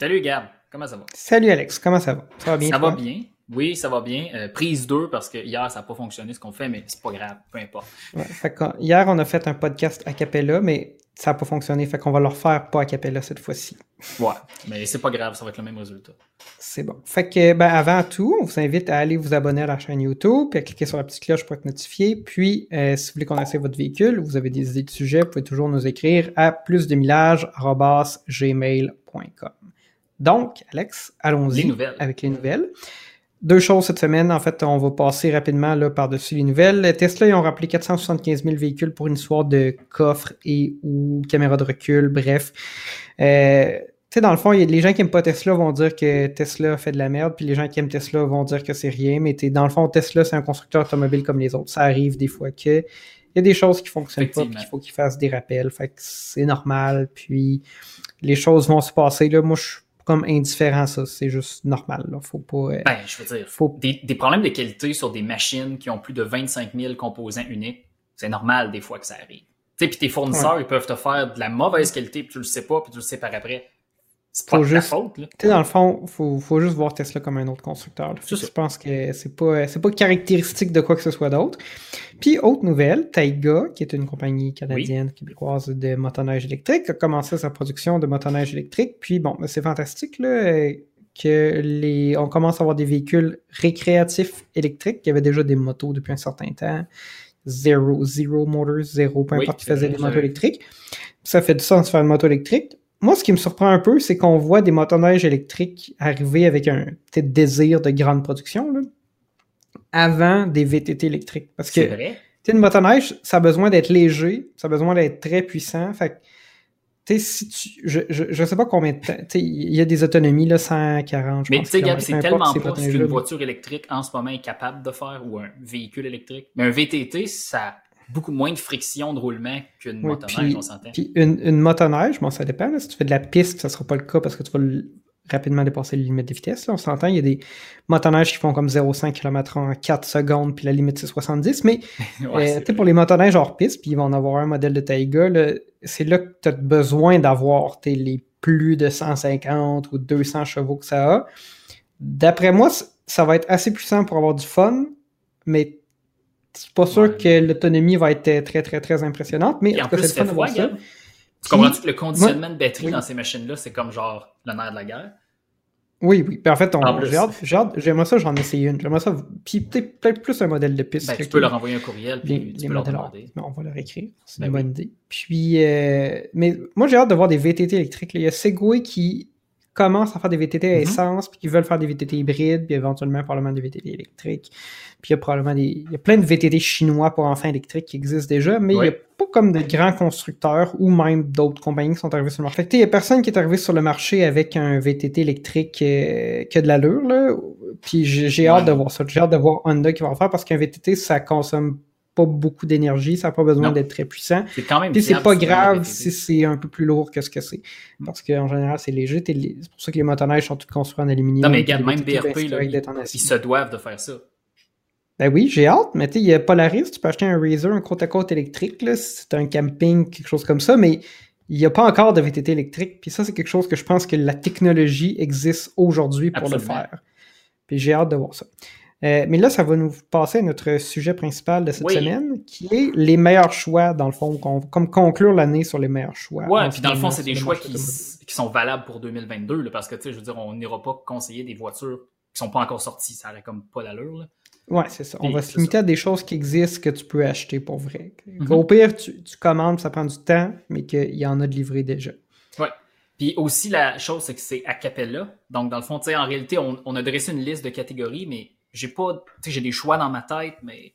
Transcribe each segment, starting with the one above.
Salut Gab, comment ça va? Salut Alex, comment ça va? Ça va bien? Ça va bien. Oui, ça va bien. Euh, prise 2 parce que hier, ça n'a pas fonctionné ce qu'on fait, mais c'est pas grave, peu importe. hier, on a fait un podcast à Capella, mais ça n'a pas fonctionné. Fait qu'on va le refaire pas à Capella cette fois-ci. Ouais, mais c'est pas grave, ça va être le même résultat. C'est bon. Fait que, ben, avant tout, on vous invite à aller vous abonner à la chaîne YouTube, puis à cliquer sur la petite cloche pour être notifié. Puis, euh, si vous voulez qu'on essaie votre véhicule, vous avez des idées de sujets, vous pouvez toujours nous écrire à plusdemillage.gmail.com. Donc, Alex, allons-y avec les nouvelles. Deux choses cette semaine. En fait, on va passer rapidement là, par-dessus les nouvelles. Tesla, ils ont rappelé 475 000 véhicules pour une histoire de coffre et ou caméra de recul, bref. Euh, tu sais, dans le fond, y a, les gens qui aiment pas Tesla vont dire que Tesla fait de la merde, puis les gens qui aiment Tesla vont dire que c'est rien, mais dans le fond, Tesla, c'est un constructeur automobile comme les autres. Ça arrive des fois que il y a des choses qui fonctionnent pas, puis il faut qu'ils fassent des rappels. Fait que c'est normal, puis les choses vont se passer. Là, moi, je comme indifférent, ça. C'est juste normal. Là. Faut pas. Euh, ben, je veux dire, faut... des, des, problèmes de qualité sur des machines qui ont plus de 25 000 composants uniques, c'est normal des fois que ça arrive. Tu sais, puis tes fournisseurs, ils peuvent te faire de la mauvaise qualité, puis tu le sais pas, puis tu le sais par après. C'est pas juste, faute. Tu sais, dans le fond, faut, faut juste voir Tesla comme un autre constructeur. Je pense que c'est pas, c'est pas caractéristique de quoi que ce soit d'autre. Puis, autre nouvelle, Taiga, qui est une compagnie canadienne, québécoise de motoneige électrique, a commencé sa production de motoneige électrique. Puis, bon, ben, c'est fantastique, là, que les, on commence à avoir des véhicules récréatifs électriques. Il y avait déjà des motos depuis un certain temps. Zero, zero motors, zéro, peu importe qui faisait des motos électriques. Ça fait du sens de faire une moto électrique moi, ce qui me surprend un peu, c'est qu'on voit des motoneiges électriques arriver avec un désir de grande production là, avant des VTT électriques. Parce que vrai. une motoneige, ça a besoin d'être léger, ça a besoin d'être très puissant. Fait tu si tu, je, je, je, sais pas combien de temps, il y a des autonomies, là, 140, je Mais tu sais, c'est tellement pas ce qu'une voiture électrique en ce moment est capable de faire ou un véhicule électrique. Mais un VTT, ça beaucoup moins de friction de roulement qu'une motoneige, on s'entend. Puis une, une, motoneige, bon, ça dépend. si tu fais de la piste, ça sera pas le cas parce que tu vas rapidement dépasser les limites de vitesse. on s'entend, il y a des motoneiges qui font comme 0,5 km en 4 secondes, puis la limite c'est 70. Mais euh, pour les motoneiges hors piste, puis ils vont en avoir un modèle de Taiga, c'est là que tu as besoin d'avoir les plus de 150 ou 200 chevaux que ça a. D'après moi, ça va être assez puissant pour avoir du fun, mais c'est pas sûr que l'autonomie va être très, très, très impressionnante, mais en, plus, c'est froid, ça. Tu comprends-tu que le conditionnement de batterie dans ces machines-là, c'est comme genre le nerf de la guerre? Oui, oui. Puis en fait, j'aimerais ça, j'en essaye une. J'aimerais ça. Puis peut-être plus un modèle de piste. Ben, tu peux leur envoyer un courriel, puis tu peux leur demander. on va leur écrire. C'est ben une bonne idée. Puis, euh, mais moi, j'ai hâte de voir des VTT électriques. Il y a Segway qui commencent à faire des VTT à mm-hmm. essence, puis qui veulent faire des VTT hybrides, puis éventuellement probablement des VTT électriques. Puis il y a probablement des. Il y a plein de VTT chinois pour enfants électriques qui existent déjà, mais il n'y a pas comme de grands constructeurs ou même d'autres compagnies qui sont arrivées sur le marché. il n'y a personne qui est arrivé sur le marché avec un VTT électrique euh, qui a de l'allure, là. Puis j'ai hâte de voir ça. J'ai hâte de voir Honda qui va en faire parce qu'un VTT, ça consomme pas beaucoup d'énergie, ça n'a pas besoin d'être très puissant. C'est quand même Puis c'est pas grave si c'est un peu plus lourd que ce que c'est. Mm. Parce qu'en général, c'est léger. C'est pour ça que les motoneiges sont tous construits en aluminium. Non, mais regarde, même BRP, ils se doivent de faire ça. Ben oui, j'ai hâte, mais tu sais, il y a Polaris, tu peux acheter un Razer, un côte-à-côte électrique, là, si c'est un camping, quelque chose comme ça, mais il n'y a pas encore de VTT électrique. Puis ça, c'est quelque chose que je pense que la technologie existe aujourd'hui pour le faire. Puis j'ai hâte de voir ça. Euh, mais là, ça va nous passer à notre sujet principal de cette semaine, qui est les meilleurs choix, dans le fond, comme conclure l'année sur les meilleurs choix. Ouais, puis dans le fond, c'est des choix qui, sont valables pour 2022, parce que, tu sais, je veux dire, on n'ira pas conseiller des voitures qui sont pas encore sorties, ça n'aurait comme pas d'allure. Ouais, c'est ça. on va se limiter à des choses qui existent que tu peux acheter pour vrai. Mhm. Au pire, tu, tu, commandes, ça prend du temps, mais qu'il y en a de livrés déjà. Ouais. Puis aussi, la chose, c'est que c'est a cappella. Donc, dans le fond, tu sais, en réalité, on, on, a dressé une liste de catégories, mais j'ai pas, tu sais, j'ai des choix dans ma tête, mais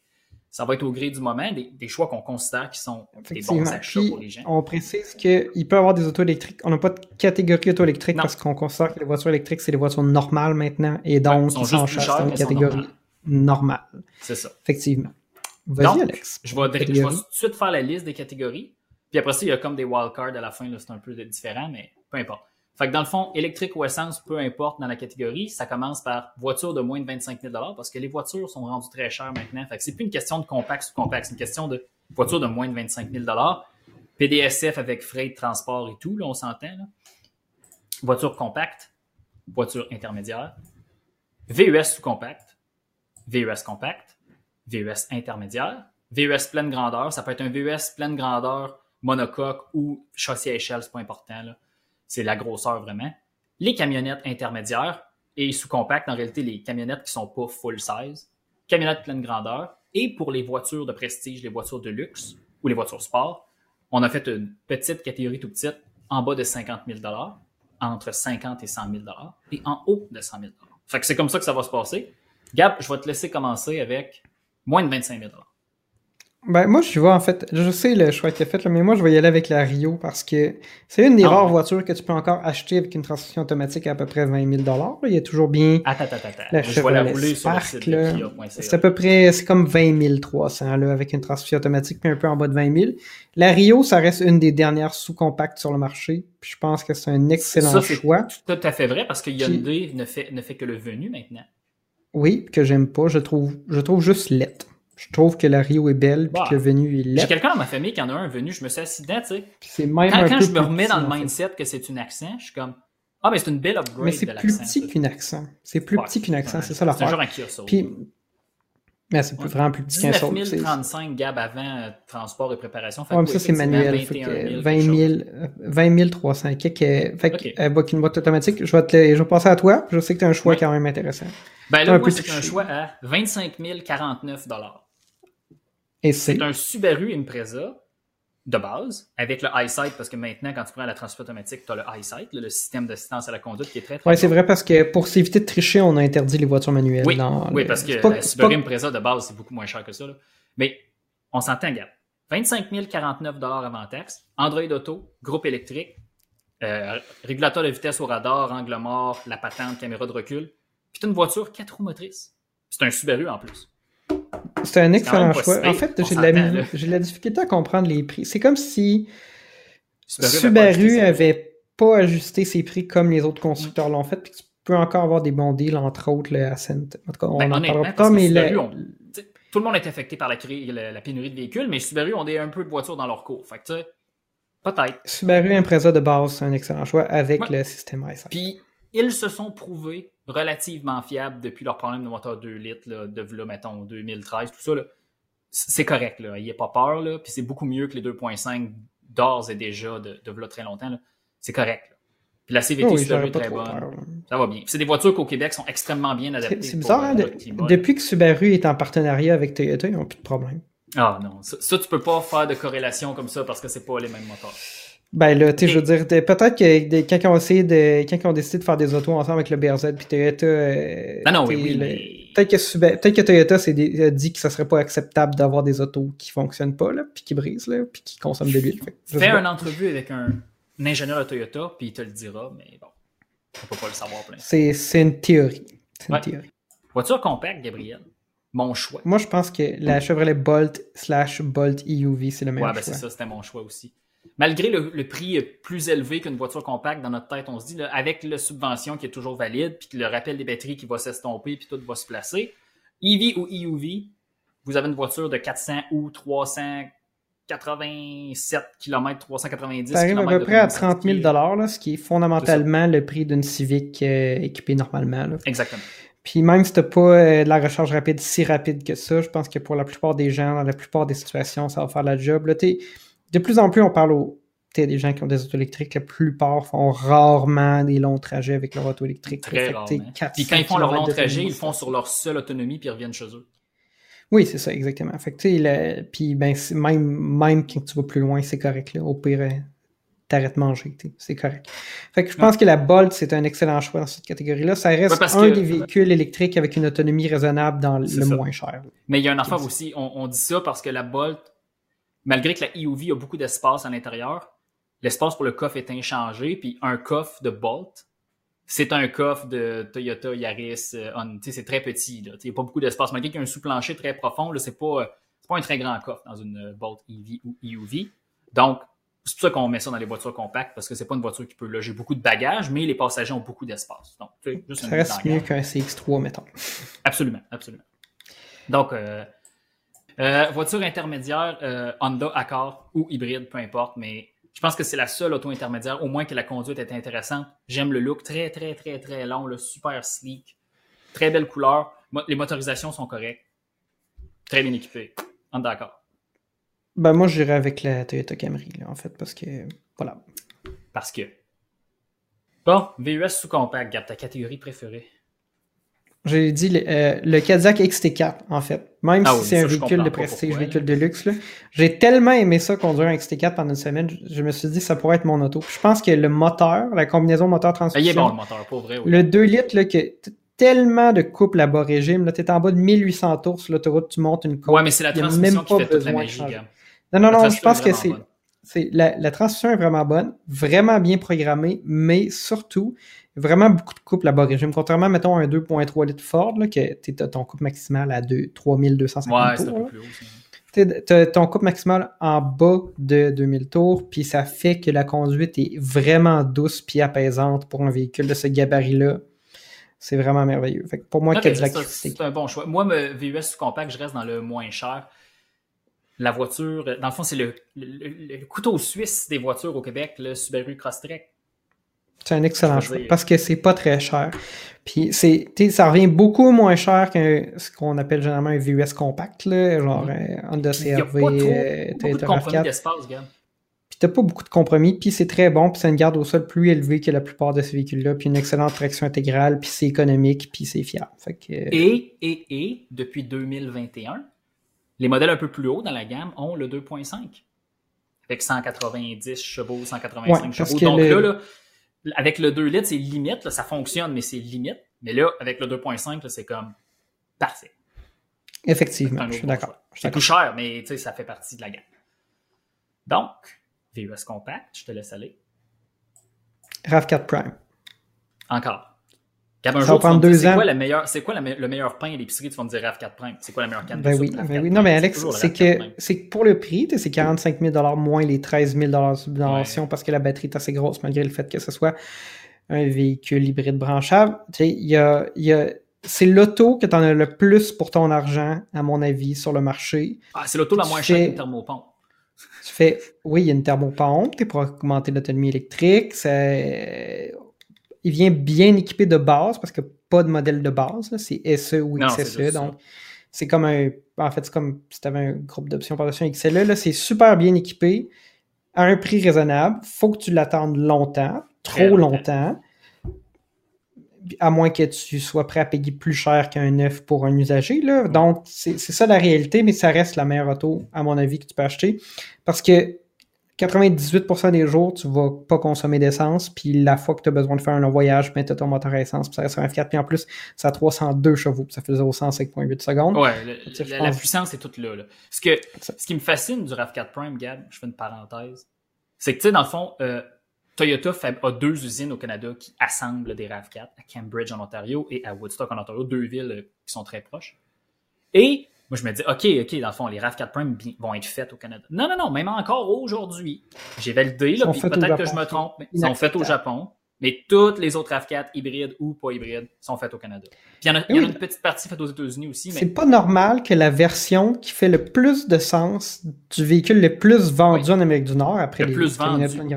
ça va être au gré du moment, des, choix qu'on considère qui sont des bons achats pour les gens. On précise qu'il peut y avoir des autos électriques. On n'a pas de catégorie auto électrique parce qu'on considère que les voitures électriques, c'est des voitures normales maintenant et donc ils sont, en une catégorie normale. C'est ça. Effectivement. Vas-y, Alex. Je vais, tout de suite faire la liste des catégories. Puis après ça, il y a comme des wildcards à la fin, c'est un peu différent, mais peu importe. Fait que dans le fond, électrique ou essence, peu importe dans la catégorie, ça commence par voiture de moins de 25 000 parce que les voitures sont rendues très chères maintenant. Fait que c'est plus une question de compact ou compact, c'est une question de voiture de moins de 25 000 PDSF avec frais de transport et tout, là, on s'entend. Voiture compacte, voiture intermédiaire, VUS sous-compact, VUS compact, VUS intermédiaire, VUS pleine grandeur. Ça peut être un VUS pleine grandeur, monocoque ou châssis à échelle, c'est pas important. C'est la grosseur vraiment. Les camionnettes intermédiaires et sous-compact, en réalité, les camionnettes qui sont pas full size, camionnettes pleine grandeur. Et pour les voitures de prestige, les voitures de luxe ou les voitures sport, on a fait une petite catégorie tout petite en bas de 50 000 entre 50 et 100 000 et en haut de 100 000 Fait que c'est comme ça que ça va se passer. Gab, je vais te laisser commencer avec moins de 25 000 ben, moi, je vois, en fait, je sais le choix qu'il a fait, là, mais moi, je vais y aller avec la Rio parce que c'est une des ah, rares voitures que tu peux encore acheter avec une transmission automatique à, peu près 20 000 Il y a toujours bien. Attends, attends, attends. La je vais la rouler Spark, sur C'est à peu près, c'est comme 20 300, là, avec une transmission automatique, puis un peu en bas de 20 000. La Rio, ça reste une des dernières sous-compactes sur le marché. Puis je pense que c'est un excellent ça, choix. C'est tout à fait vrai parce que Hyundai ne, fait, ne fait que le venu maintenant. Oui, que j'aime pas. Je trouve, je trouve juste lettre je trouve que la Rio est belle, puis bah, que le Venu est laid. J'ai quelqu'un dans ma famille qui en a un Venu, je me suis assis dedans, tu sais. C'est même quand, quand je me remets dans le mindset que c'est une accent, je suis comme ah mais c'est une belle upgrade Mais c'est plus petit qu'une accent. C'est plus petit qu'une accent, c'est ça l'affaire. C'est genre un Kia Puis mais c'est plus vraiment plus petit qu'un Soul. 35 gab avant euh, transport et préparation. ouais, mais ça, c'est manuel. 21 20 000, 20 300 Fait que, avec une boîte automatique, je vais, te, je vais passer à toi. Je sais que tu as un choix quand même intéressant. Ben là, moi, c'est un choix à 25 049 c'est un Subaru Impreza de base, avec le EyeSight, parce que maintenant, quand tu prends la transmission automatique, tu as le EyeSight, le système d'assistance à la conduite qui est très, très Oui, c'est vrai, parce que pour s'éviter de tricher, on a interdit les voitures manuelles. Oui, oui parce que le Subaru Impreza de base, c'est beaucoup moins cher que ça. Mais on s'entend, gars. 25 049 avant taxe, Android Auto, groupe électrique, euh, régulateur de vitesse au radar, angle mort, la patente, caméra de recul. Puis une voiture 4 roues motrices. C'est un Subaru en plus. C'est un excellent choix. En fait, j'ai de, la, j'ai la difficulté à comprendre les prix. C'est comme si Subaru, avait pas ajusté ses prix comme les autres constructeurs l'ont fait, puis tu peux encore avoir des bons deals, entre autres, le Ascent. En tout cas, on ben, en parlera pas, mais tout le monde est affecté par la, la, pénurie de véhicules, mais Subaru ont des, un peu de voitures dans leur cours. Fait que, peut-être. Subaru Impreza de base, c'est un excellent choix avec le système iSight. Puis, ils se sont prouvés relativement fiables depuis leur problème de moteur 2 litres, là, de là, mettons, 2013, tout ça. C'est correct, là. Il n'y a pas peur, là. Puis c'est beaucoup mieux que les 2.5 d'ores et déjà de, de là très longtemps. C'est correct. Puis la CVT oui, Subaru est très bonne. ça va bien. c'est des voitures qu'au Québec sont extrêmement bien adaptées. C'est bizarre, hein, depuis que Subaru est en partenariat avec Toyota, ils n'ont plus de problème. Ah non, ça, ça, tu peux pas faire de corrélation comme ça parce que c'est pas les mêmes moteurs. Ben là, tu sais, je veux dire, peut-être que quand ont essayé de. Quand décidé de faire des autos ensemble avec le BRZ puis Toyota. Euh, ah non, oui, oui. Peut-être que, peut que, Toyota s'est dit que ça serait pas acceptable d'avoir des autos qui fonctionnent pas, là, puis qui brisent, là, puis qui consomment de l'huile. Fais une entrevue avec un, ingénieur de Toyota, puis il te le dira, mais bon, on peut pas le savoir plein. C'est une théorie. C'est une théorie. Voiture compacte, Gabriel? Mon choix. Moi, je pense que la Chevrolet Bolt slash Bolt EUV, c'est le choix. Ouais, ben c'est ça, c'était mon choix aussi malgré le, prix plus élevé qu'une voiture compacte, dans notre tête, on se dit, avec la subvention qui est toujours valide, puis le rappel des batteries qui va s'estomper, puis tout va se placer, EV ou EUV, vous avez une voiture de 400 ou 387 km, 390 Ça arrive à peu près à 30 000 là, ce qui est fondamentalement le prix d'une Civic euh, équipée normalement. Exactement. Puis même si tu n'as pas euh, la recharge rapide si rapide que ça, je pense que pour la plupart des gens, dans la plupart des situations, ça va faire la job. Là, de plus en plus, on parle aux des gens qui ont des autos électriques, la plupart font rarement des longs trajets avec leur auto électrique. Très Puis quand ils font leur long trajet, ils font sur leur seule autonomie puis ils reviennent chez eux. Oui, c'est ça, exactement. Fait que, puis ben, même, même quand tu vas plus loin, c'est correct. Là. Au pire, euh, t'arrêtes de manger, c'est correct. Fait que je pense que la Bolt, c'est un excellent choix dans cette catégorie-là. Ça reste un des véhicules électriques avec une autonomie raisonnable dans le moins cher. Mais il y a une affaire aussi, on, dit ça parce que la Bolt, malgré que la EUV a beaucoup d'espace à l'intérieur, l'espace pour le coffre est inchangé, puis un coffre de Bolt, c'est un coffre de Toyota Yaris, euh, c'est très petit. Il n'y a pas beaucoup d'espace. Malgré qu'il y a un sous-plancher très profond, ce n'est pas, pas un très grand coffre dans une Bolt EV ou EUV. Donc, c'est pour ça qu'on met ça dans les voitures compactes, parce que c'est pas une voiture qui peut loger beaucoup de bagages, mais les passagers ont beaucoup d'espace. Donc, ça reste mieux qu'un CX3, mettons. Absolument, absolument. Donc, euh, euh, voiture intermédiaire, euh, Honda Accord ou hybride, peu importe, mais Je pense que c'est la seule auto intermédiaire, au moins que la conduite est intéressante. J'aime le look très, très, très, très long, le super sleek. Très belle couleur. Les motorisations sont correctes. Très bien équipé. On est d'accord. Ben, moi, j'irais avec la Toyota Camry, en fait, parce que. Voilà. Parce que. Bon, VUS sous compact, garde ta catégorie préférée. J'ai dit le, euh, le, Cadillac XT4, en fait. Même ah si c'est un véhicule de prestige, véhicule de luxe. J'ai tellement aimé ça conduire un XT4 pendant une semaine, je, me suis dit ça pourrait être mon auto. je pense que le moteur, la combinaison moteur-transmission... Il est bon, le moteur, pour vrai. Le 2 litres, là, que tellement de couple à bas régime. Là, t'es en bas de 1800 tours sur l'autoroute, tu montes une coupe. Ouais, mais c'est la transmission qui fait toute la magie, Non, non, non, je pense que c'est... C'est la, la transmission est vraiment bonne, vraiment bien programmée, mais surtout, vraiment beaucoup de couple à bas régime. Contrairement, mettons, à un 2.3 litres Ford, là, que tu ton couple maximal à 2, 3250 ouais, tours. Un peu plus haut, tu ton couple maximal en bas de 2000 tours, puis ça fait que la conduite est vraiment douce puis apaisante pour un véhicule de ce gabarit-là. C'est vraiment merveilleux. Fait que pour moi, c'est un bon choix. Moi, me VUS compact, je reste dans le moins cher. La voiture, dans le fond, c'est le, le, couteau suisse des voitures au Québec, le Subaru Crosstrek. C'est un excellent choix parce que c'est pas très cher. Puis c'est, ça revient beaucoup moins cher que ce qu'on appelle généralement un VUS compact, là, genre mm-hmm. Honda CRV, euh, Toyota RAV4. Puis t'as pas beaucoup de compromis, puis c'est très bon, puis c'est une garde au sol plus élevée que la plupart de ces véhicules-là, puis une excellente traction intégrale, puis c'est économique, puis c'est fiable. Fait que... et, et, et, depuis 2021, les modèles un peu plus hauts dans la gamme ont le 2.5. Avec 190 chevaux, 185 chevaux. Donc là, là avec le 2 litres, c'est limite, ça fonctionne, mais c'est limite. Mais là, avec le 2.5, c'est comme parfait. Effectivement, je suis d'accord. C'est plus cher, mais ça fait partie de la gamme. Donc, VUS Compact, je te laisse aller. RAV4 Prime. Encore. Un ça va prendre deux ans. Quoi c'est quoi le meilleur pain à l'épicerie? Tu vas me dire RAV4 Prime. C'est quoi la meilleure canne? Ben oui, ben oui. Non, mais Alex, c'est que, c'est pour le prix, c'est 45 000 moins les 13 000 de subvention parce que la batterie est assez grosse malgré le fait que ce soit un véhicule hybride branchable. Tu sais, il y a, y a c'est l'auto que tu en as le plus pour ton argent, à mon avis, sur le marché. Ah, c'est l'auto la moins chère qu'une thermopompe. Tu fais, oui, il y a une thermopompe, tu pour augmenter l'autonomie électrique, c'est il vient bien équipé de base parce que pas de modèle de base. C'est SE ou XSE. donc, c'est comme un. En fait, c'est comme si tu avais un groupe d'options un XLE. Là, c'est super bien équipé à un prix raisonnable. faut que tu l'attendes longtemps, trop longtemps. À moins que tu sois prêt à payer plus cher qu'un neuf pour un usager. Là. Donc, c'est ça la réalité, mais ça reste la meilleure auto, à mon avis, que tu peux acheter. Parce que 98% des jours, tu vas pas consommer d'essence, puis la fois que tu as besoin de faire un long voyage, ben, tu as ton moteur à essence, puis ça reste un F4, puis en plus, ça a 302 chevaux, puis ça fait 0,5,8 secondes. Ouais, la, puissance est toute là. Ce, que, ce qui me fascine du RAV4 Prime, Gab, je fais une parenthèse, c'est que, tu sais, dans le fond, euh, Toyota a deux usines au Canada qui assemblent des RAV4, à Cambridge en Ontario et à Woodstock en Ontario, deux villes euh, qui sont très proches. Et moi, je me dis, OK, OK, dans le fond, les RAV4 Prime vont être faites au Canada. Non, non, non, même encore aujourd'hui. J'ai validé, là, puis peut-être que je me trompe, mais ils sont faits au Japon. Mais toutes les autres RAV4, hybrides ou pas hybrides, sont faites au Canada. Puis il y en a, y a une petite partie faite aux États-Unis aussi. Mais... C'est pas normal que la version qui fait le plus de sens du véhicule le plus vendu en Amérique du Nord, après le les plus vendu, oui,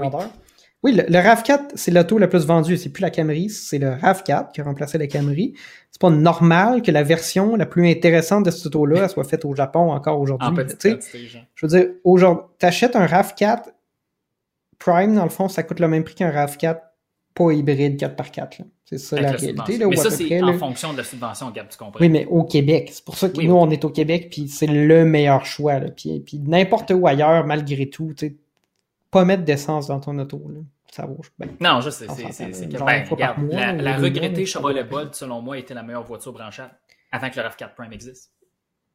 le, RAV4, c'est l'auto la plus vendue. C'est plus la Camry, c'est le RAV4 qui a remplacé la Camry. C'est pas normal que la version la plus intéressante de cette auto-là soit faite au Japon encore aujourd'hui. Je veux dire, aujourd'hui, t'achètes un RAV4 Prime, dans le fond, ça coûte le même prix qu'un RAV4 pas hybride 4x4. C'est ça la, réalité. mais ça, c'est en fonction de la subvention, Gab, tu comprends? Oui, mais au Québec. C'est pour ça que nous, on est au Québec, puis c'est le meilleur choix. Là. Puis, puis n'importe où ailleurs, malgré tout, tu sais, pas mettre d'essence dans ton auto. Là. Ça vaut ben, Non, je sais. C'est ben, la, la regrettée Chevrolet Bolt, selon moi, était la meilleure voiture branchable avant que le RAV4 Prime existe.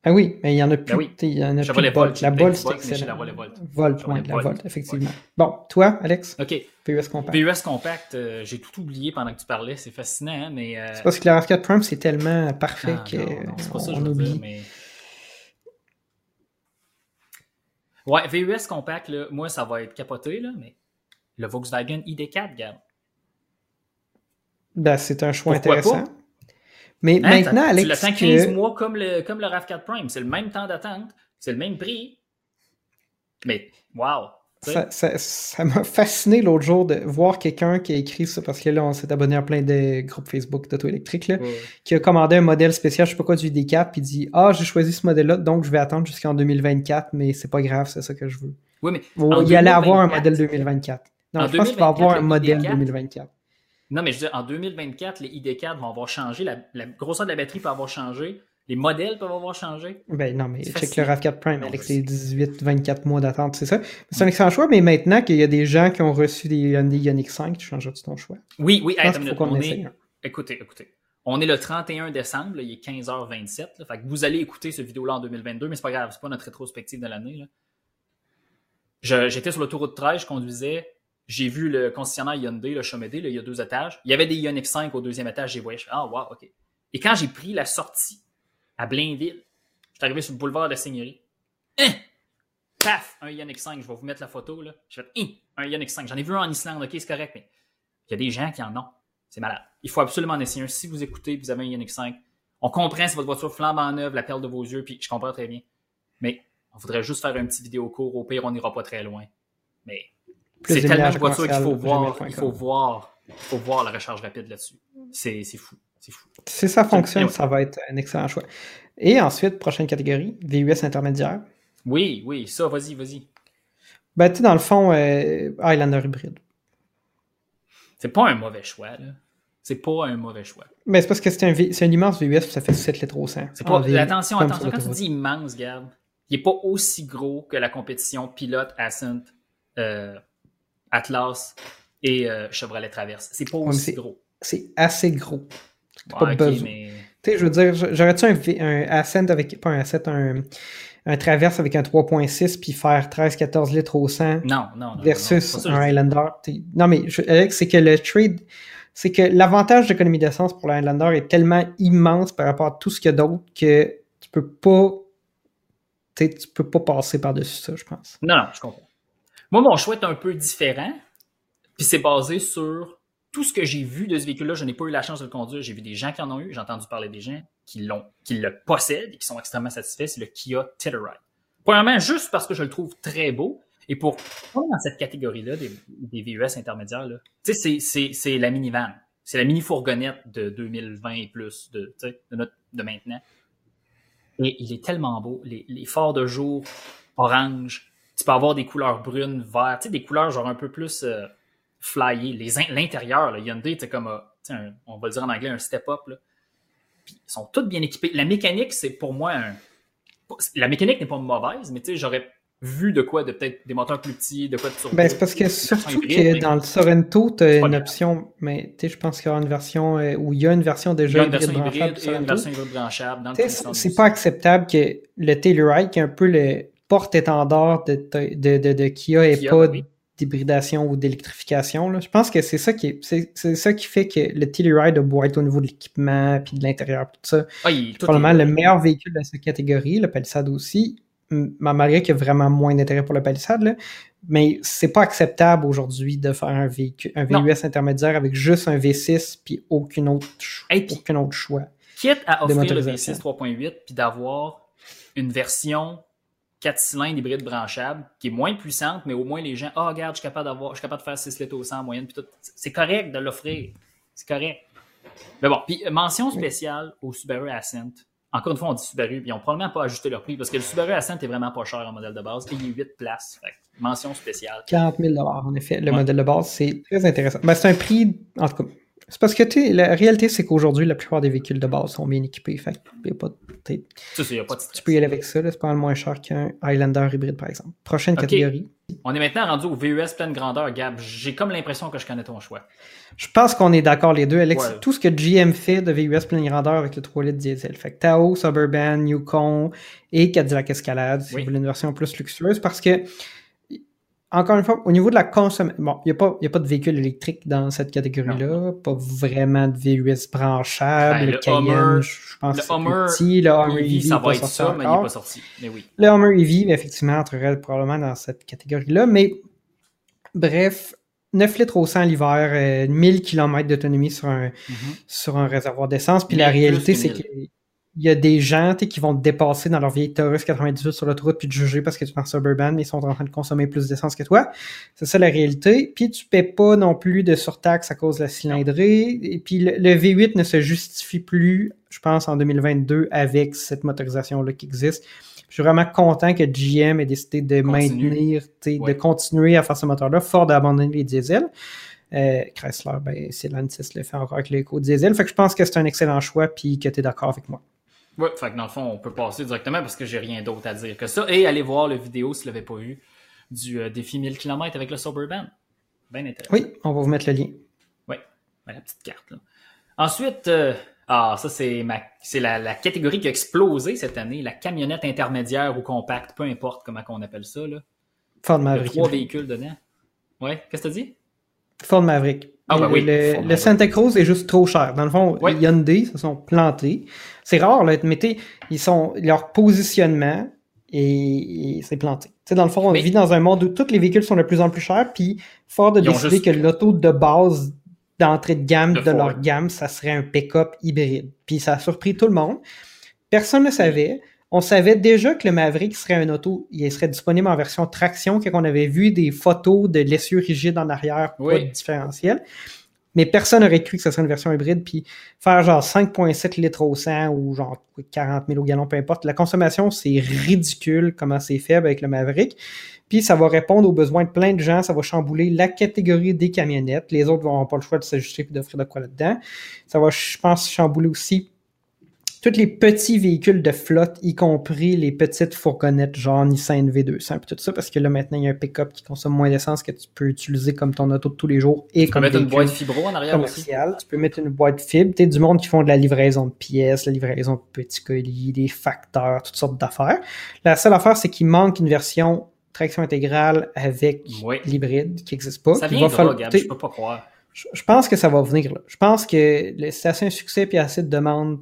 Ah oui, mais il y en a plus. Ben oui. Il y en a Chevrolet plus. La Bolt, c'est excellent. La Volt. Volt, oui, la Volt, effectivement. Bon, toi, Alex? OK. PUS Compact. PUS Compact, euh, j'ai tout oublié pendant que tu parlais. C'est fascinant, hein, mais... Euh... C'est parce que le RAV4 Prime, c'est tellement parfait ah, que c'est pas ça que je veux dire, mais... Ouais, VUS Compact, là, moi, ça va être capoté, là, mais le Volkswagen ID4, regarde. Ben, c'est un choix intéressant. Mais hein, maintenant, Alex. Tu l'attends 15 mois comme le, comme le RAV4 Prime? C'est le même temps d'attente, c'est le même prix. Mais, wow! Ça m'a fasciné l'autre jour de voir quelqu'un qui a écrit ça, parce que là, on s'est abonné à plein de groupes Facebook d'auto électrique, là, qui a commandé un modèle spécial, je sais pas quoi, du ID4, puis dit Ah, j'ai choisi ce modèle-là, donc je vais attendre jusqu'en 2024, mais c'est pas grave, c'est ça que je veux. Oui, mais. il allait avoir un modèle 2024. Non, je pense qu'il va avoir un modèle 2024. Non, mais je veux dire, en 2024, les ID4 vont avoir changé, la, la grosseur de la batterie peut avoir changé. Les modèles peuvent avoir changé. Ben non, mais check le RAV4 Prime avec ses 18-24 mois d'attente, c'est ça? C'est un excellent choix, mais maintenant qu'il y a des gens qui ont reçu des Hyundai Ioniq 5, tu changeras-tu ton choix? Oui, oui, faut qu'on est... Écoutez, écoutez. On est le 31 décembre, il est 15h27. fait que vous allez écouter ce vidéo-là en 2022, mais c'est pas grave, c'est pas notre rétrospective de l'année. J'étais sur l'autoroute 13, je conduisais, j'ai vu le concessionnaire Hyundai, le Chomédé, il y a deux étages. Il y avait des Ioniq 5 au deuxième étage, j'ai voyé. ah, wow, OK. Et quand j'ai pris la sortie à Blainville. Je suis arrivé sur le boulevard de la Seigneurie. Hein? Paf! Un Ioniq 5, je vais vous mettre la photo. Là. Je fait hein? un Ioniq 5. J'en ai vu un en Islande, ok, c'est correct, mais il y a des gens qui en ont. C'est malade. Il faut absolument en essayer un. Si vous écoutez vous avez un Ioniq 5, on comprend si votre voiture flambe en neuve, la perle de vos yeux, puis je comprends très bien. Mais on voudrait juste faire un petit vidéo court. Au pire, on n'ira pas très loin. Mais c'est tellement de voiture qu'il faut voir. Il faut voir. Il faut voir la recharge rapide là-dessus. C'est fou. C'est fou. Si ça fonctionne, ça va être un excellent choix. Et ensuite, prochaine catégorie, VUS intermédiaire. Oui, oui, ça, vas-y, vas-y. Ben, tu dans le fond, euh, Highlander hybride. C'est pas un mauvais choix, là. C'est pas un mauvais choix. Mais c'est parce que c'est un, un, immense VUS, ça fait 7 litres au 100. C'est pas, attention, attention, quand tu dis immense, garde, il est pas aussi gros que la compétition pilote Ascent, euh, Atlas et euh, Chevrolet Traverse. C'est pas aussi gros. C'est assez gros pas besoin. Tu sais, je veux dire, j'aurais-tu un, un Ascent avec, pas un Ascent, un, un Traverse avec un 3.6 puis faire 13-14 litres au 100 non, non, non, versus un Highlander. Non, mais c'est que le trade, c'est que l'avantage d'économie d'essence pour le Highlander est tellement immense par rapport à tout ce qu'il y a d'autre que tu peux pas, tu peux pas passer par-dessus ça, je pense. Non, non, je comprends. Moi, mon choix est un peu différent, puis c'est basé sur tout ce que j'ai vu de ce véhicule-là, je n'ai pas eu la chance de le conduire. J'ai vu des gens qui en ont eu. J'ai entendu parler des gens qui l'ont, qui le possèdent et qui sont extrêmement satisfaits. C'est le Kia Telluride. Premièrement, juste parce que je le trouve très beau. Et pour dans cette catégorie-là des, VUS intermédiaires, tu sais, c'est, c'est, la minivan. C'est la mini fourgonnette de 2020 et plus de, de, notre, de maintenant. Et il est tellement beau. Les, les phares de jour, orange. Tu peux avoir des couleurs brunes, vertes, des couleurs genre un peu plus euh, flyer. L'intérieur, le Hyundai, c'est comme, on va le dire en anglais, un step-up. Ils sont tous bien équipés. La mécanique, c'est pour moi un. La mécanique n'est pas mauvaise, mais tu sais, j'aurais vu de quoi, de peut-être des moteurs plus petits, de quoi de turbo. Ben, c'est parce que surtout que dans le Sorento, tu as une option, mais tu sais, je pense qu'il y a une version euh, où il y a une version déjà il y a une version hybride une version branchable. C'est pas acceptable que le Telluride, qui est un peu le porte-étendard de, de, de, de, Kia, et pas d'hybridation ou d'électrification. Je pense que c'est ça qui c'est ça qui fait que le Telluride a beau être au niveau de l'équipement puis de l'intérieur tout ça. Ah, probablement le meilleur véhicule de cette catégorie, le Palisade aussi, malgré qu'il y a vraiment moins d'intérêt pour le Palisade, là, mais c'est pas acceptable aujourd'hui de faire un véhicule, un VUS intermédiaire avec juste un V6 puis aucun autre, aucun autre choix. Quitte à offrir le V6 3.8 puis d'avoir une version 4 cylindres hybride branchable, qui est moins puissante, mais au moins les gens, ah, oh, regarde, je suis capable d'avoir, je suis capable de faire 6 litres au 100 en moyenne, puis tout. C'est correct de l'offrir. C'est correct. Mais bon, puis mention spéciale au Subaru Ascent. Encore une fois, on dit Subaru, puis ils n'ont probablement pas ajusté leur prix parce que le Subaru Ascent est vraiment pas cher en modèle de base et il est 8 places. Fait, mention spéciale. 40 000 en effet. Le modèle de base, c'est très intéressant. Ben, c'est un prix, en tout cas, c'est parce que la réalité, c'est qu'aujourd'hui, la plupart des véhicules de base sont bien équipés. Fait y a pas de, y a pas de Tu peux y aller avec ça, c'est pas mal moins cher qu'un Highlander hybride, par exemple. Prochaine catégorie. On est maintenant rendu au VUS pleine grandeur, Gab. J'ai comme l'impression que je connais ton choix. Je pense qu'on est d'accord les deux, Alex. Tout ce que GM fait de VUS pleine grandeur avec le 3 litres diesel. Fait que Tao, Suburban, Yukon et Cadillac Escalade, si vous voulez une version plus luxueuse, parce que encore une fois, au niveau de la consommation, bon, il n'y a, pas, a pas de véhicule électrique dans cette catégorie-là, pas vraiment de VUS branchable, ben, le, Cayenne, je pense que c'est petit, le Hummer EV, ça va être ça, mais il n'est pas sorti, mais oui. Le Hummer EV, effectivement, entrerait probablement dans cette catégorie-là, mais bref, 9 litres au 100 l'hiver, 1000 km d'autonomie sur un, mm-hmm. sur un réservoir d'essence, puis la réalité, c'est que il y a des gens qui vont te dépasser dans leur vieille Taurus 98 sur l'autoroute puis te juger parce que tu es en suburban, mais ils sont en train de consommer plus d'essence que toi. C'est ça la réalité. Puis tu paies pas non plus de surtaxe à cause de la cylindrée. Et puis le, V8 ne se justifie plus, je pense, en 2022 avec cette motorisation-là qui existe. Je suis vraiment content que GM ait décidé de maintenir, de continuer à faire ce moteur-là, fort d'abandonner les diesels. Euh, Chrysler, ben, Stellantis le fait encore avec l'éco-diesel. Fait que je pense que c'est un excellent choix puis que tu es d'accord avec moi. Oui, fait que dans le fond, on peut passer directement parce que j'ai rien d'autre à dire que ça. Et allez voir la vidéo si vous l'avez pas vu du euh, défi 1000 km avec le Suburban. Bien intéressant. Oui, on va vous mettre le lien. Oui, ben, la petite carte. Là. Ensuite, euh, ah, ça c'est ma c'est la, la, catégorie qui a explosé cette année, la camionnette intermédiaire ou compacte, peu importe comment on appelle ça. Là. Ford Maverick. trois véhicules dedans. Ouais, qu'est-ce que tu dis? Ford Maverick. Ah, ben oui, le, Santa Cruz est juste trop cher. Dans le fond, Hyundai se sont plantés. C'est rare, là, mais ils sont, leur positionnement et, c'est planté. sais, dans le fond, on vit dans un monde où tous les véhicules sont de plus en plus chers, puis Ford a décidé que l'auto de base d'entrée de gamme de, leur gamme, ça serait un pick-up hybride. Puis ça a surpris tout le monde. Personne ne savait. On savait déjà que le Maverick serait un auto, il serait disponible en version traction, qu'on avait vu des photos de l'essieu rigide en arrière, pas de différentiel. Mais personne n'aurait cru que ce serait une version hybride, puis faire genre 5.7 litres au 100 ou genre 40 000 au gallon, peu importe. La consommation, c'est ridicule comment c'est faible avec le Maverick. Puis ça va répondre aux besoins de plein de gens, ça va chambouler la catégorie des camionnettes. Les autres vont pas le choix de s'ajuster et d'offrir de quoi là-dedans. Ça va, je pense, chambouler aussi tous les petits véhicules de flotte, y compris les petites fourgonnettes genre Nissan V200 tout ça, parce que là maintenant il y a un pick-up qui consomme moins d'essence que tu peux utiliser comme ton auto de tous les jours et tu comme peux mettre une boîte fibro en arrière commercial. Tu peux mettre une boîte fibre. Tu du monde qui font de la livraison de pièces, la livraison de petits colis, des facteurs, toutes sortes d'affaires. La seule affaire, c'est qu'il manque une version traction intégrale avec l'hybride qui n'existe pas. Ça vient va Gab, je peux pas croire. Je, pense que ça va venir là. Je pense que c'est assez un succès puis assez de demandes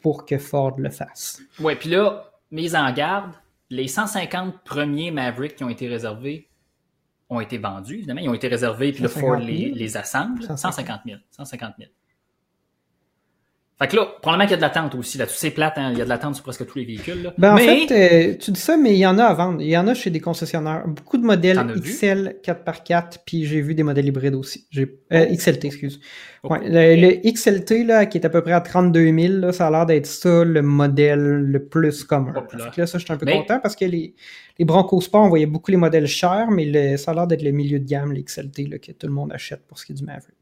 pour que Ford le fasse. Ouais, puis là, mise en garde, les 150 premiers Mavericks qui ont été réservés ont été vendus, évidemment. Ils ont été réservés, puis le Ford les, les assemble. 150 000. 150 000. Fait que là, probablement qu'il y a de l'attente aussi. Là, c'est plate, hein? il y a de l'attente sur presque tous les véhicules. Là. Ben, en fait, euh, tu dis ça, mais il y en a à vendre. Il y en a chez des concessionnaires. Beaucoup de modèles XL 4x4, puis j'ai vu des modèles hybrides aussi. Euh, oh. XLT, excuse. Ouais, le, XLT, là, qui est à peu près à 32 000, là, ça a l'air d'être ça le modèle le plus commun. Fait que là, ça, je suis un peu content parce que les, les Bronco Sport, on voyait beaucoup les modèles chers, mais le, ça a l'air d'être le milieu de gamme, les XLT, là, que tout le monde achète pour ce qui est du Maverick.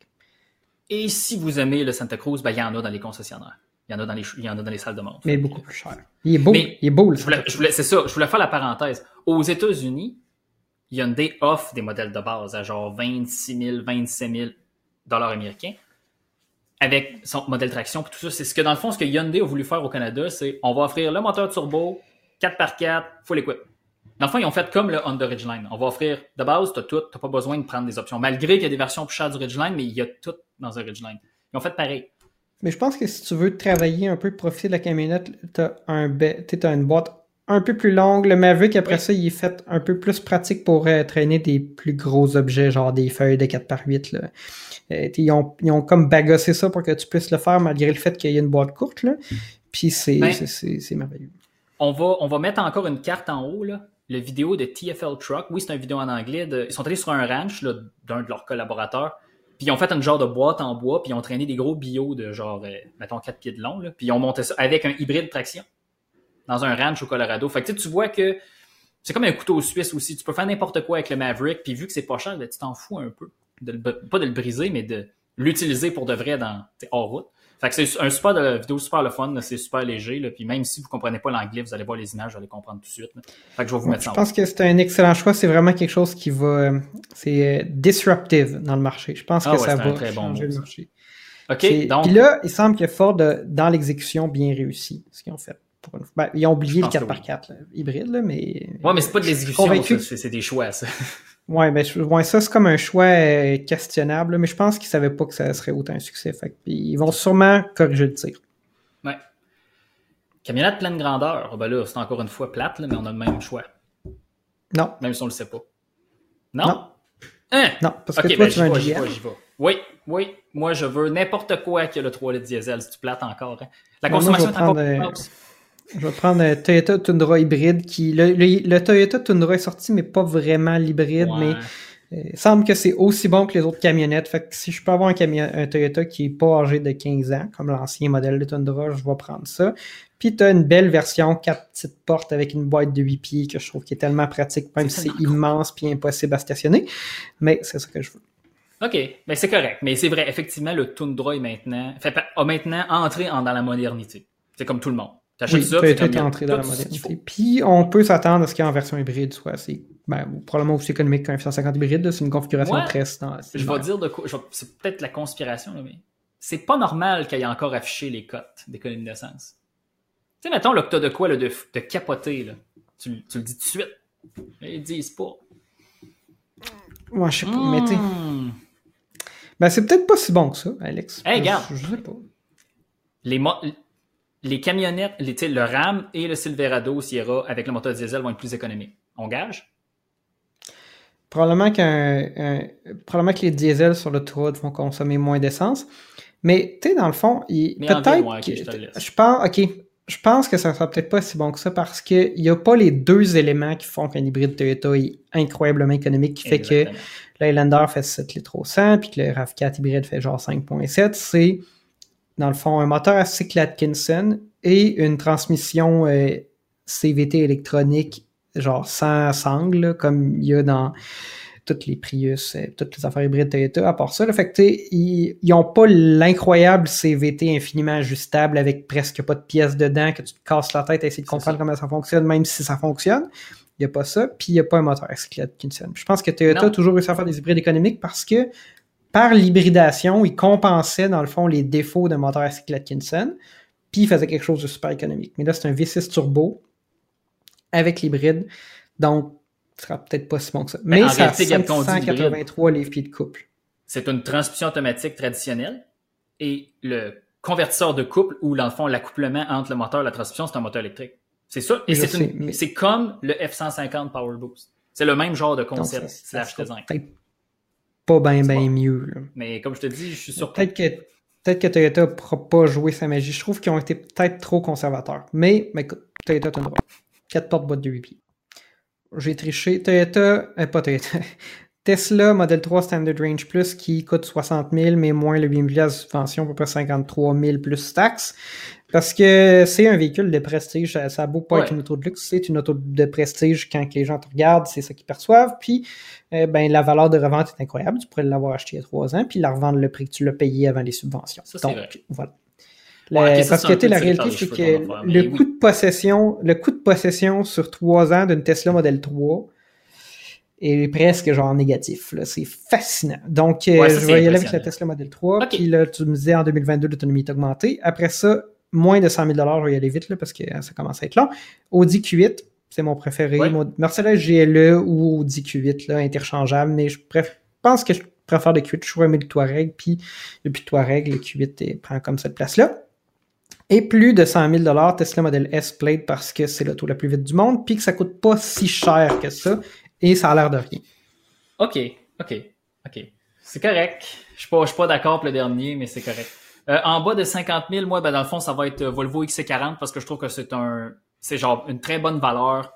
Et si vous aimez le Santa Cruz, ben, il y en a dans les concessionnaires. Il y en a dans les, il y en a dans les salles de montre. Mais beaucoup plus cher. Il est beau. il est beau, le je voulais, je voulais, C'est ça. Je voulais faire la parenthèse. Aux États-Unis, Hyundai offre des modèles de base à genre 26 000, 27 000 dollars américains avec son modèle traction tout ça. C'est ce que, dans le fond, ce que Hyundai a voulu faire au Canada, c'est on va offrir le moteur turbo, 4x4, full equip. Dans le fond, ils ont fait comme le Honda Ridgeline. On va offrir, de base, tu as tout, tu pas besoin de prendre des options. Malgré qu'il y a des versions plus chères du Ridgeline, mais il y a tout dans un Ridgeline. Ils ont fait pareil. Mais je pense que si tu veux travailler un peu, profiter de la camionnette, tu as, un, as une boîte un peu plus longue. Le Maverick, après ça, il est fait un peu plus pratique pour euh, traîner des plus gros objets, genre des feuilles de 4x8. Là. Euh, ils, ont, ils, ont, comme bagossé ça pour que tu puisses le faire malgré le fait qu'il y ait une boîte courte. Là. Puis c'est ben, merveilleux. On va, on va mettre encore une carte en haut. Là le vidéo de TFL Truck. Oui, c'est une vidéo en anglais. ils sont allés sur un ranch d'un de leurs collaborateurs. Puis ils ont fait une genre de boîte en bois, puis ils ont traîné des gros bio de genre, euh, mettons, 4 pieds de long. Puis ils ont monté ça avec un hybride traction dans un ranch au Colorado. Fait que tu vois que c'est comme un couteau suisse aussi. Tu peux faire n'importe quoi avec le Maverick, puis vu que c'est pas cher, ben, tu t'en fous un peu. Pas de le briser, mais de l'utiliser pour de vrai dans hors route. Fait que c'est un super de vidéo super le fun, c'est super léger. Là, puis même si vous comprenez pas l'anglais, vous allez voir les images, vous allez comprendre tout de suite. Fait que je vais vous mettre ça. Je pense que c'est un excellent choix. C'est vraiment quelque chose qui va, c'est euh, disruptive dans le marché. Je pense ah que ça va très changer bon le marché. Ok. Donc. Puis là, il semble que Ford dans l'exécution bien réussi ce qu'ils ont fait. Ben, ils ont oublié le 4x4 hybride, là, mais. Ouais, mais c'est pas de l'exécution, c'est des choix, ça. Ouais, ben, ouais, ça, c'est comme un choix euh, questionnable, mais je pense qu'ils savaient pas que ça serait autant un succès. Fait ils vont sûrement corriger le tir. Ouais. Camionnette pleine grandeur. Ben là, c'est encore une fois plate, mais on a le même choix. Non. Même si on le sait pas. Non? Hein? Non, parce que toi, ben, tu veux un GM. Oui, oui. Moi, je veux n'importe quoi qui a le 3 litres diesel, si tu plates encore. Hein. La consommation est encore euh, Je vais prendre un Toyota Tundra hybride qui. Le, Toyota Tundra est sorti, mais pas vraiment l'hybride, mais euh, il semble que c'est aussi bon que les autres camionnettes. Fait que si je peux avoir un, camion, un Toyota qui est pas âgé de 15 ans, comme l'ancien modèle de Tundra, je vais prendre ça. Puis tu as une belle version, quatre petites portes avec une boîte de 8 pieds que je trouve qui est tellement pratique, même si c'est immense puis impossible à stationner. Mais c'est ça que je veux. OK, ben c'est correct. Mais c'est vrai, effectivement, le Tundra est maintenant, fait, a maintenant entré en, dans la modernité. C'est comme tout le monde. Oui, ça, tu entré dans la modernité. Puis on peut s'attendre à ce qu'il y ait en version hybride soit assez, ben, probablement aussi économique qu'un F-150 hybride. C'est une configuration très standard. Je vais dire de quoi, c'est peut-être la conspiration, là, mais c'est pas normal qu'il y ait encore affiché les cotes d'économie d'essence. Tu sais, mettons, là, que t'as de quoi, là, de, de capoter, là. Tu, tu, le dis tout de suite. Mais ils disent pas. Moi, je sais pas, mais tu hmm. Ben, c'est peut-être pas si bon que ça, Alex. Hey, regarde. Je, sais pas. Les, les camionnettes, les, le Ram et le Silverado Sierra avec le moteur diesel vont être plus économiques. On gage? Probablement, qu'un, probablement que les diesels sur l'autoroute vont consommer moins d'essence. Mais, tu sais, dans le fond, peut-être. je, je pense, OK, je pense que ça sera peut-être pas si bon que ça parce qu'il n'y a pas les deux éléments qui font qu'un hybride Toyota est incroyablement économique, qui fait que le fait 7 litres au 100, puis que le RAV4 hybride fait genre 5.7. C'est, dans le fond, un moteur à cycle Atkinson et une transmission euh, CVT électronique, genre sans sangle, comme il y a dans toutes les Prius, euh, toutes les affaires hybrides Toyota, à part ça. le fait que, ils n'ont pas l'incroyable CVT infiniment ajustable avec presque pas de pièces dedans, que tu te casses la tête à essayer de comprendre comment ça fonctionne, même si ça fonctionne. Il n'y a pas ça, puis il n'y a pas un moteur cyclette Atkinson. Je pense que Toyota a toujours réussi à faire des hybrides économiques parce que par l'hybridation, ils compensaient dans le fond les défauts d'un moteur à cycle Atkinson, puis ils faisaient quelque chose de super économique. Mais là, c'est un V6 turbo avec l'hybride. Donc, ce sera peut-être pas si bon que ça. Mais, ça a 583 livres-pieds de couple. C'est une transmission automatique traditionnelle et le convertisseur de couple ou, dans le fond, l'accouplement entre le moteur et la transmission, c'est un moteur électrique. C'est ça. Et c'est comme le F-150 Power Boost. C'est le même genre de concept slash design. Pas bien, bien mieux. Mais comme je te dis, je suis sûr Peut-être que, peut-être que Toyota ne pourra pas jouer sa magie. Je trouve qu'ils ont été peut-être trop conservateurs. Mais, mais écoute, Toyota, droit. 4 portes boîte de 8 pieds. J'ai triché. Toyota, euh, pas Toyota. Tesla Model 3 Standard Range Plus qui coûte 60 000, mais moins le BMW à subvention, à peu près 53 000 plus taxes. Parce que c'est un véhicule de prestige. Ça, ça a beau pas être une auto de luxe, c'est une auto de prestige. Quand les gens te regardent, c'est ça qu'ils perçoivent. Puis, euh, ben, la valeur de revente est incroyable. Tu pourrais l'avoir acheté il y a trois ans, puis la revendre le prix que tu l'as payé avant les subventions. Ça, Donc, voilà parce que la réalité, c'est que le coût de possession, le coût de possession sur trois ans d'une Tesla Model 3 est presque genre négatif. C'est fascinant. Donc, euh, je vais y aller avec la Tesla Model 3. Puis là, tu me disais en 2022, l'autonomie est augmentée. Après ça, moins de 100 000 je vais y aller vite là, parce que ça commence à être long. Audi Q8, c'est mon préféré. Mercedes GLE ou Audi Q8, là, interchangeable, mais je pense que je préfère le Q8. Je suis le Touareg, puis depuis le Touareg, le Q8 prend comme cette place-là et plus de 100 000 Tesla Model S Plate parce que c'est l'auto la plus vite du monde, puis que ça coûte pas si cher que ça, et ça a l'air de rien. OK, OK, OK. C'est correct. Je suis pas, pas d'accord pour le dernier, mais c'est correct. Euh, en bas de 50 000, moi, ben, dans le fond, ça va être Volvo XC40 parce que je trouve que c'est un, c'est genre une très bonne valeur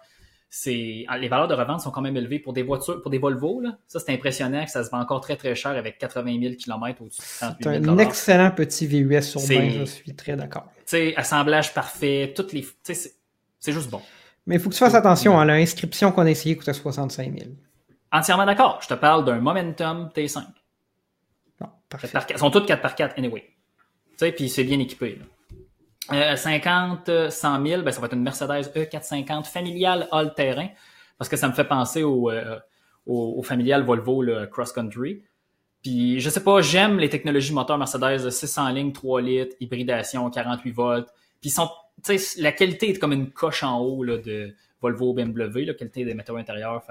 c'est ah, les valeurs de revente sont quand même élevées pour des voitures, pour des Volvo. Là. Ça, c'est impressionnant que ça se vend encore très très cher avec 80 000 km au-dessus de C'est un excellent petit VUS sur je suis très d'accord. Tu sais, assemblage parfait, toutes les. C'est juste bon. Mais il faut que tu fasses attention, à hein, l'inscription qu'on a essayé coûtait 65 000. Entièrement d'accord. Je te parle d'un Momentum T5. Non, parfait. Ils sont toutes 4x4 anyway. Sais, puis c'est bien équipé. Là. 50, euh, 100 000, ben, ça va être une Mercedes E450 familiale all-terrain, parce que ça me fait penser au, euh, au, familial Volvo le Cross Country. Puis je sais pas, j'aime les technologies moteur Mercedes 600 lignes, 3 litres, hybridation, 48 volts. Puis la qualité est comme une coche en haut là, de Volvo BMW, la qualité des matériaux intérieurs.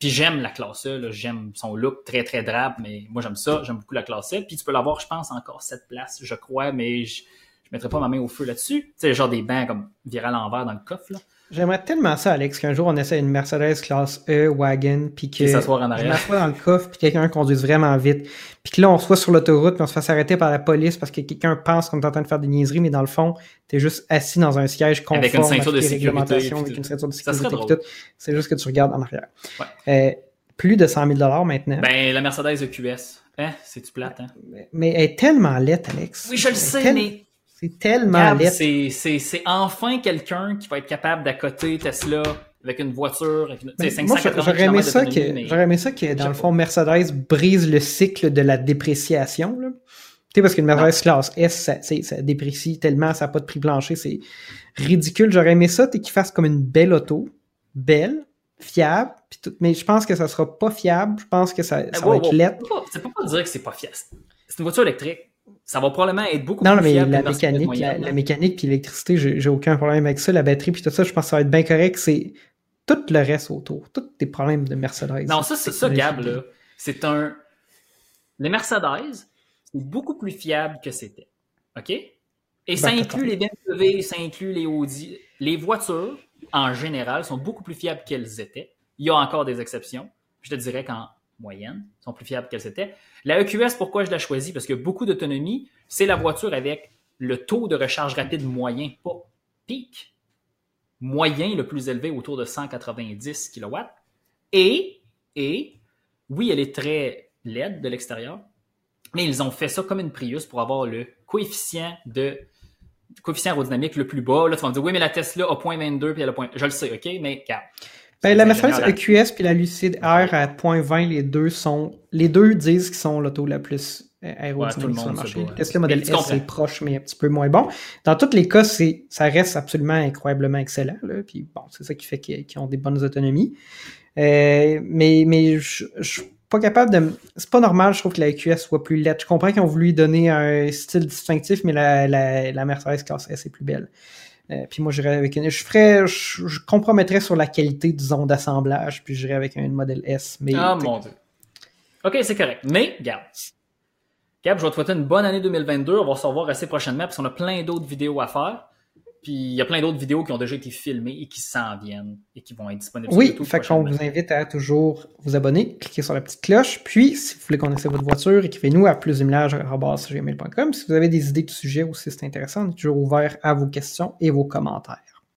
Puis j'aime la classe E, j'aime son look très très drabe, mais moi j'aime ça, j'aime beaucoup la classe E. Puis tu peux l'avoir, je pense, encore 7 places, je crois, mais je, mettrais pas ma main au feu là-dessus. Tu sais, genre des bancs comme virés à l'envers dans le coffre, là. J'aimerais tellement ça, Alex, qu'un jour on essaie une Mercedes classe E wagon, puis que s'asseoir en arrière. je dans le coffre, puis quelqu'un conduise vraiment vite, puis que là on soit sur l'autoroute, puis on se fasse arrêter par la police parce que quelqu'un pense qu'on est en train de faire des niaiseries, mais dans le fond, t'es juste assis dans un siège conforme Avec une ceinture de sécurité, avec une ceinture de Ça sécurité. C'est juste que tu regardes en arrière. Ouais. Euh, plus de 100 000 maintenant. Ben, la Mercedes EQS. Hein? C'est-tu plate, hein? Mais- mais elle est tellement laite, Alex. Oui, je le sais, tel- mais C'est tellement c'est, enfin quelqu'un qui va être capable d'accoter Tesla avec une voiture, avec une, Ben, Moi, 580 j'aurais aimé, ça que, aimé ça que, dans le fond, Mercedes brise le cycle de la dépréciation. Là. Tu sais, parce qu'une Mercedes classe S, ça, déprécie tellement, ça n'a pas de prix plancher, c'est ridicule. J'aurais aimé ça, t'es qu'il fasse comme une belle auto, belle, fiable, tout, mais je pense que ça sera pas fiable. Je pense que ça, ça va être wow. laid. C'est pas- pas pour dire que c'est pas fiable. C'est une voiture électrique. Ça va probablement être beaucoup Non, non, plus mais fiable la mécanique, la, moyenne, la là. mécanique puis l'électricité, j'ai aucun problème avec ça. La batterie puis tout ça, je pense que ça va être bien correct. C'est tout le reste autour, tous tes problèmes de Mercedes. Non, ça, c'est ça, Gab, là. C'est un. Les Mercedes, c'est beaucoup plus fiable que c'était. OK? Et ça Ben, inclut les BMW, ça inclut les Audi. Les voitures, en général, sont beaucoup plus fiables qu'elles étaient. Il y a encore des exceptions. Je te dirais qu'en moyenne, sont plus fiables qu'elles étaient. La EQS, pourquoi je l'ai choisie? Parce que beaucoup d'autonomie, c'est la voiture avec le taux de recharge rapide moyen, pas pic. Moyen le plus élevé, autour de 190 kW. Et, et, oui, elle est très laide de l'extérieur, mais ils ont fait ça comme une Prius pour avoir le coefficient de coefficient aérodynamique le plus bas. Là, tu vas me dire, oui, mais la Tesla a 0.22 puis elle a point... Je le sais, OK, mais. Ben, la Mercedes EQS puis la Lucid Air à 0.20, les deux sont, les deux disent qu'ils sont l'auto la plus euh, Ouais, le aérodynamique sur le marché. ouais. Model Mais tu S, c'est proche, mais un petit peu moins bon. Dans tous les cas, c'est, ça reste absolument incroyablement excellent, là. Puis bon, c'est ça qui fait qu'ils, ont des bonnes autonomies. Euh, mais, mais je, je suis pas capable de, c'est pas normal, je trouve que la EQS soit plus laide. Je comprends qu'ils ont voulu lui donner un style distinctif, mais la, la, la Mercedes classe S est plus belle. Euh, puis moi, j'irais avec une. Je ferais. Je, compromettrais sur la qualité, disons, d'assemblage, puis j'irais avec une modèle S. Ah, mon Dieu. OK, c'est correct. Mais, regarde. Gab, je vais te souhaiter une bonne année 2022. On va se revoir assez prochainement parce qu'on a plein d'autres vidéos à faire. Puis, il y a plein d'autres vidéos qui ont déjà été filmées et qui s'en viennent et qui vont être disponibles Oui, sur YouTube fait qu'on vous invite à toujours vous abonner, cliquer sur la petite cloche, puis si vous voulez connaître votre voiture, écrivez-nous à plusdumillage.gmail.com. Si vous avez des idées de sujets ou si c'est intéressant, on est toujours ouvert à vos questions et vos commentaires.